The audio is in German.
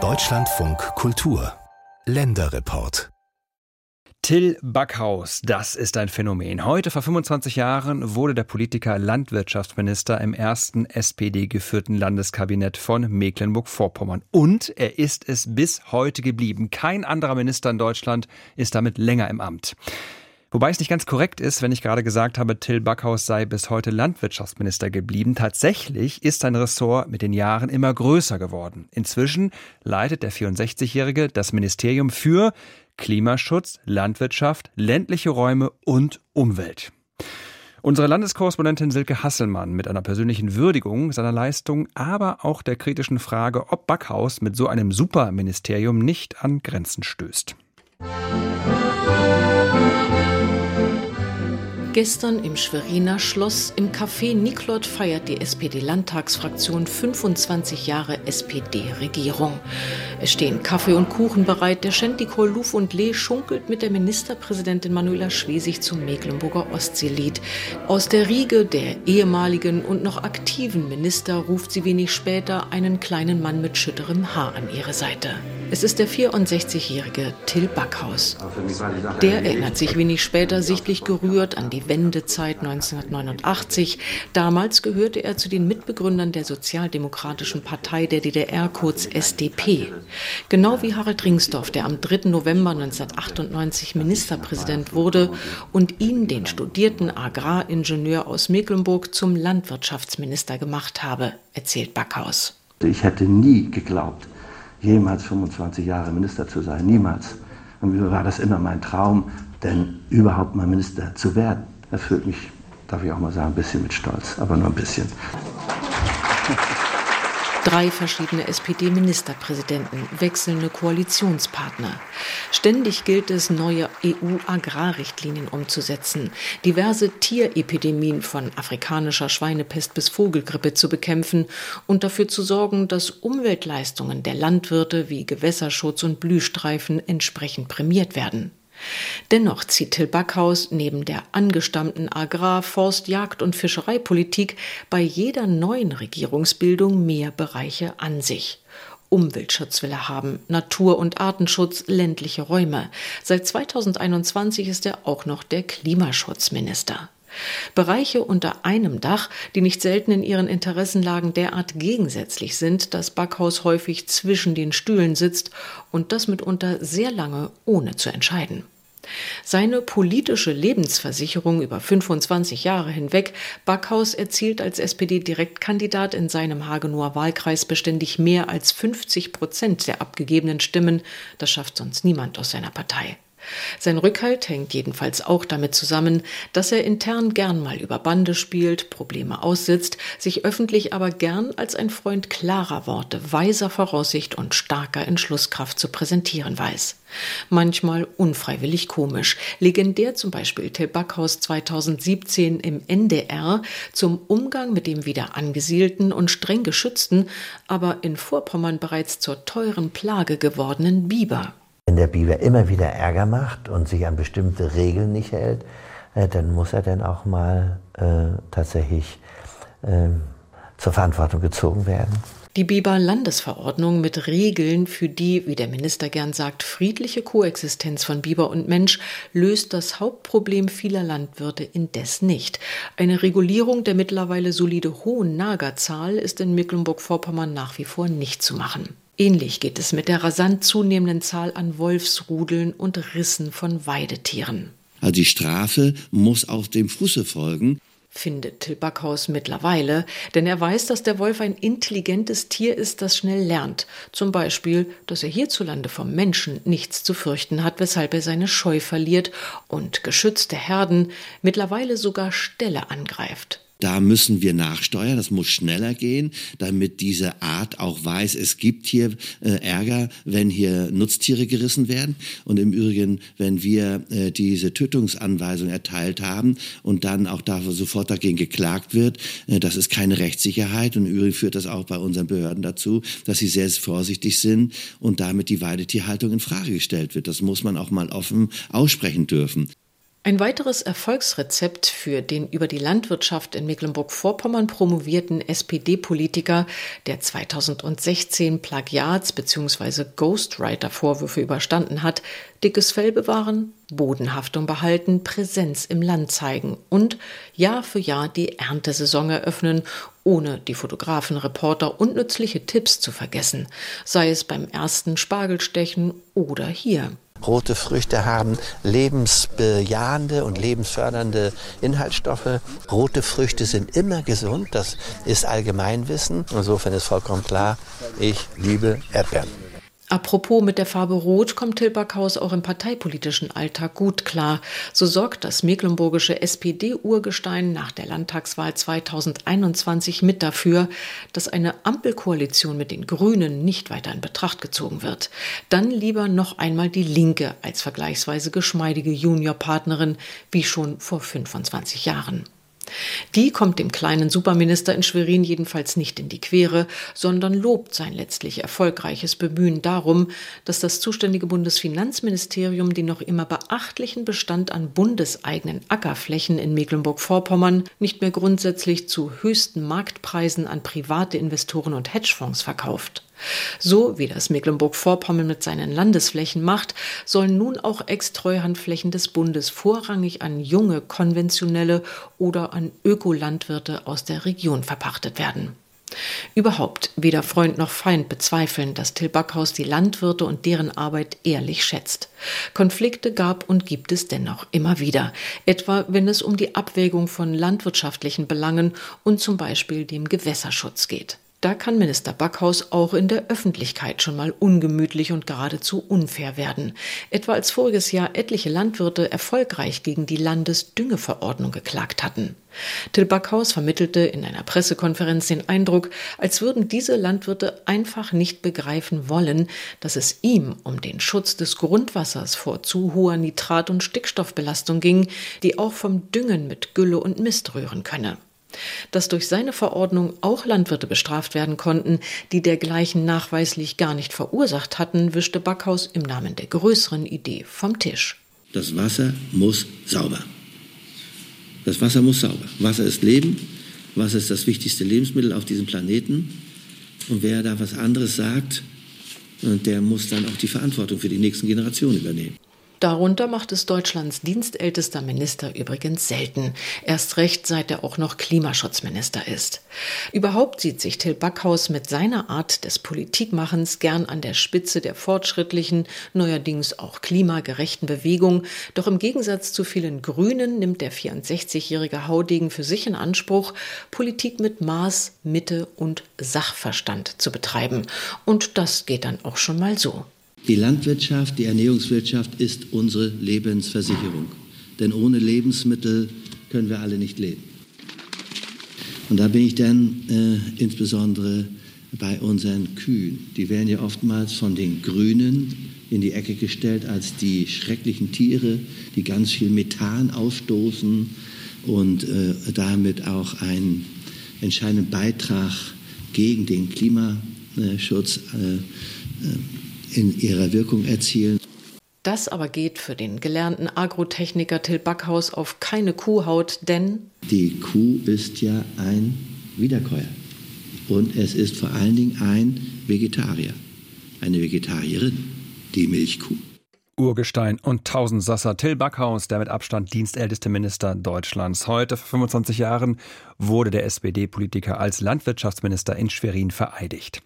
Deutschlandfunk Kultur Länderreport Till Backhaus, das ist ein Phänomen. Heute vor 25 Jahren wurde der Politiker Landwirtschaftsminister im ersten SPD-geführten Landeskabinett von Mecklenburg-Vorpommern. Und er ist es bis heute geblieben. Kein anderer Minister in Deutschland ist damit länger im Amt. Wobei es nicht ganz korrekt ist, wenn ich gerade gesagt habe, Till Backhaus sei bis heute Landwirtschaftsminister geblieben. Tatsächlich ist sein Ressort mit den Jahren immer größer geworden. Inzwischen leitet der 64-Jährige das Ministerium für Klimaschutz, Landwirtschaft, ländliche Räume und Umwelt. Unsere Landeskorrespondentin Silke Hasselmann mit einer persönlichen Würdigung seiner Leistung, aber auch der kritischen Frage, ob Backhaus mit so einem Superministerium nicht an Grenzen stößt. Gestern im Schweriner Schloss im Café Niklot feiert die SPD-Landtagsfraktion 25 Jahre SPD-Regierung. Es stehen Kaffee und Kuchen bereit. Der Schäntikol Luf und Lee schunkelt mit der Ministerpräsidentin Manuela Schwesig zum Mecklenburger Ostseelied. Aus der Riege der ehemaligen und noch aktiven Minister ruft sie wenig später einen kleinen Mann mit schütterem Haar an ihre Seite. Es ist der 64-jährige Till Backhaus. Der erinnert sich wenig später sichtlich gerührt an die Wendezeit 1989. Damals gehörte er zu den Mitbegründern der Sozialdemokratischen Partei der DDR, kurz SDP. Genau wie Harald Ringsdorf, der am 3. November 1998 Ministerpräsident wurde und ihn, den studierten Agraringenieur aus Mecklenburg, zum Landwirtschaftsminister gemacht habe, erzählt Backhaus. Ich hätte nie geglaubt, jemals 25 Jahre Minister zu sein, niemals. Und mir war das immer mein Traum, denn überhaupt mal Minister zu werden, erfüllt mich, darf ich auch mal sagen, ein bisschen mit Stolz, aber nur ein bisschen drei verschiedene SPD-Ministerpräsidenten, wechselnde Koalitionspartner. Ständig gilt es, neue EU-Agrarrichtlinien umzusetzen, diverse Tierepidemien von afrikanischer Schweinepest bis Vogelgrippe zu bekämpfen und dafür zu sorgen, dass Umweltleistungen der Landwirte wie Gewässerschutz und Blühstreifen entsprechend prämiert werden. Dennoch zieht Till Backhaus neben der angestammten Agrar-, Forst-, Jagd- und Fischereipolitik bei jeder neuen Regierungsbildung mehr Bereiche an sich. Umweltschutz will er haben, Natur- und Artenschutz, ländliche Räume. Seit 2021 ist er auch noch der Klimaschutzminister. Bereiche unter einem Dach, die nicht selten in ihren Interessenlagen derart gegensätzlich sind, dass Backhaus häufig zwischen den Stühlen sitzt und das mitunter sehr lange ohne zu entscheiden. Seine politische Lebensversicherung über 25 Jahre hinweg, Backhaus erzielt als SPD-Direktkandidat in seinem Hagenower Wahlkreis beständig mehr als 50 Prozent der abgegebenen Stimmen. Das schafft sonst niemand aus seiner Partei. Sein Rückhalt hängt jedenfalls auch damit zusammen, dass er intern gern mal über Bande spielt, Probleme aussitzt, sich öffentlich aber gern als ein Freund klarer Worte, weiser Voraussicht und starker Entschlusskraft zu präsentieren weiß. Manchmal unfreiwillig komisch. Legendär zum Beispiel Till Backhaus 2017 im NDR zum Umgang mit dem wieder angesiedelten und streng geschützten, aber in Vorpommern bereits zur teuren Plage gewordenen Biber. Wenn der Biber immer wieder Ärger macht und sich an bestimmte Regeln nicht hält, äh, dann muss er dann auch mal äh, tatsächlich äh, zur Verantwortung gezogen werden. Die Biber-Landesverordnung mit Regeln für die, wie der Minister gern sagt, friedliche Koexistenz von Biber und Mensch löst das Hauptproblem vieler Landwirte indes nicht. Eine Regulierung der mittlerweile solide hohen Nagerzahl ist in Mecklenburg-Vorpommern nach wie vor nicht zu machen. Ähnlich geht es mit der rasant zunehmenden Zahl an Wolfsrudeln und Rissen von Weidetieren. Also die Strafe muss auf dem Fuße folgen findet Till Backhaus mittlerweile, denn er weiß, dass der Wolf ein intelligentes Tier ist, das schnell lernt. Zum Beispiel, dass er hierzulande vom Menschen nichts zu fürchten hat, weshalb er seine Scheu verliert und geschützte Herden mittlerweile sogar Ställe angreift. Da müssen wir nachsteuern, das muss schneller gehen, damit diese Art auch weiß, es gibt hier äh, Ärger, wenn hier Nutztiere gerissen werden. Und im Übrigen, wenn wir äh, diese Tötungsanweisung erteilt haben und dann auch dafür sofort dagegen geklagt wird, äh, das ist keine Rechtssicherheit. Und im Übrigen führt das auch bei unseren Behörden dazu, dass sie sehr vorsichtig sind und damit die Weidetierhaltung in Frage gestellt wird. Das muss man auch mal offen aussprechen dürfen. Ein weiteres Erfolgsrezept für den über die Landwirtschaft in Mecklenburg-Vorpommern promovierten SPD-Politiker, der 2016 Plagiats- bzw. Ghostwriter-Vorwürfe überstanden hat, dickes Fell bewahren, Bodenhaftung behalten, Präsenz im Land zeigen und Jahr für Jahr die Erntesaison eröffnen, ohne die Fotografen, Reporter und nützliche Tipps zu vergessen, sei es beim ersten Spargelstechen oder hier. Rote Früchte haben lebensbejahende und lebensfördernde Inhaltsstoffe. Rote Früchte sind immer gesund, das ist Allgemeinwissen. Insofern ist vollkommen klar, ich liebe Erdbeeren. Apropos mit der Farbe Rot kommt Tilbackhaus auch im parteipolitischen Alltag gut klar. So sorgt das mecklenburgische SPD-Urgestein nach der Landtagswahl 2021 mit dafür, dass eine Ampelkoalition mit den Grünen nicht weiter in Betracht gezogen wird. Dann lieber noch einmal die Linke als vergleichsweise geschmeidige Juniorpartnerin wie schon vor 25 Jahren. Die kommt dem kleinen Superminister in Schwerin jedenfalls nicht in die Quere, sondern lobt sein letztlich erfolgreiches Bemühen darum, dass das zuständige Bundesfinanzministerium den noch immer beachtlichen Bestand an bundeseigenen Ackerflächen in Mecklenburg-Vorpommern nicht mehr grundsätzlich zu höchsten Marktpreisen an private Investoren und Hedgefonds verkauft. So wie das Mecklenburg-Vorpommern mit seinen Landesflächen macht, sollen nun auch Ex-Treuhandflächen des Bundes vorrangig an junge, konventionelle oder an Ökolandwirte aus der Region verpachtet werden. Überhaupt weder Freund noch Feind bezweifeln, dass Till Backhaus die Landwirte und deren Arbeit ehrlich schätzt. Konflikte gab und gibt es dennoch immer wieder, etwa wenn es um die Abwägung von landwirtschaftlichen Belangen und zum Beispiel dem Gewässerschutz geht. Da kann Minister Backhaus auch in der Öffentlichkeit schon mal ungemütlich und geradezu unfair werden. Etwa als voriges Jahr etliche Landwirte erfolgreich gegen die Landesdüngeverordnung geklagt hatten. Till Backhaus vermittelte in einer Pressekonferenz den Eindruck, als würden diese Landwirte einfach nicht begreifen wollen, dass es ihm um den Schutz des Grundwassers vor zu hoher Nitrat- und Stickstoffbelastung ging, die auch vom Düngen mit Gülle und Mist rühren könne dass durch seine Verordnung auch Landwirte bestraft werden konnten, die dergleichen nachweislich gar nicht verursacht hatten, wischte Backhaus im Namen der größeren Idee vom Tisch. Das Wasser muss sauber. Das Wasser muss sauber. Wasser ist Leben. Wasser ist das wichtigste Lebensmittel auf diesem Planeten. Und wer da was anderes sagt, der muss dann auch die Verantwortung für die nächsten Generationen übernehmen. Darunter macht es Deutschlands dienstältester Minister übrigens selten. Erst recht, seit er auch noch Klimaschutzminister ist. Überhaupt sieht sich Till Backhaus mit seiner Art des Politikmachens gern an der Spitze der fortschrittlichen, neuerdings auch klimagerechten Bewegung. Doch im Gegensatz zu vielen Grünen nimmt der 64-jährige Haudegen für sich in Anspruch, Politik mit Maß, Mitte und Sachverstand zu betreiben. Und das geht dann auch schon mal so. Die Landwirtschaft, die Ernährungswirtschaft ist unsere Lebensversicherung. Denn ohne Lebensmittel können wir alle nicht leben. Und da bin ich dann äh, insbesondere bei unseren Kühen. Die werden ja oftmals von den Grünen in die Ecke gestellt als die schrecklichen Tiere, die ganz viel Methan ausstoßen und äh, damit auch einen entscheidenden Beitrag gegen den Klimaschutz äh, äh in ihrer Wirkung erzielen. Das aber geht für den gelernten Agrotechniker Till Backhaus auf keine Kuhhaut, denn die Kuh ist ja ein Wiederkäuer. Und es ist vor allen Dingen ein Vegetarier, eine Vegetarierin, die Milchkuh. Urgestein und Tausendsasser Till Backhaus, der mit Abstand dienstälteste Minister Deutschlands. Heute, vor 25 Jahren, wurde der SPD-Politiker als Landwirtschaftsminister in Schwerin vereidigt.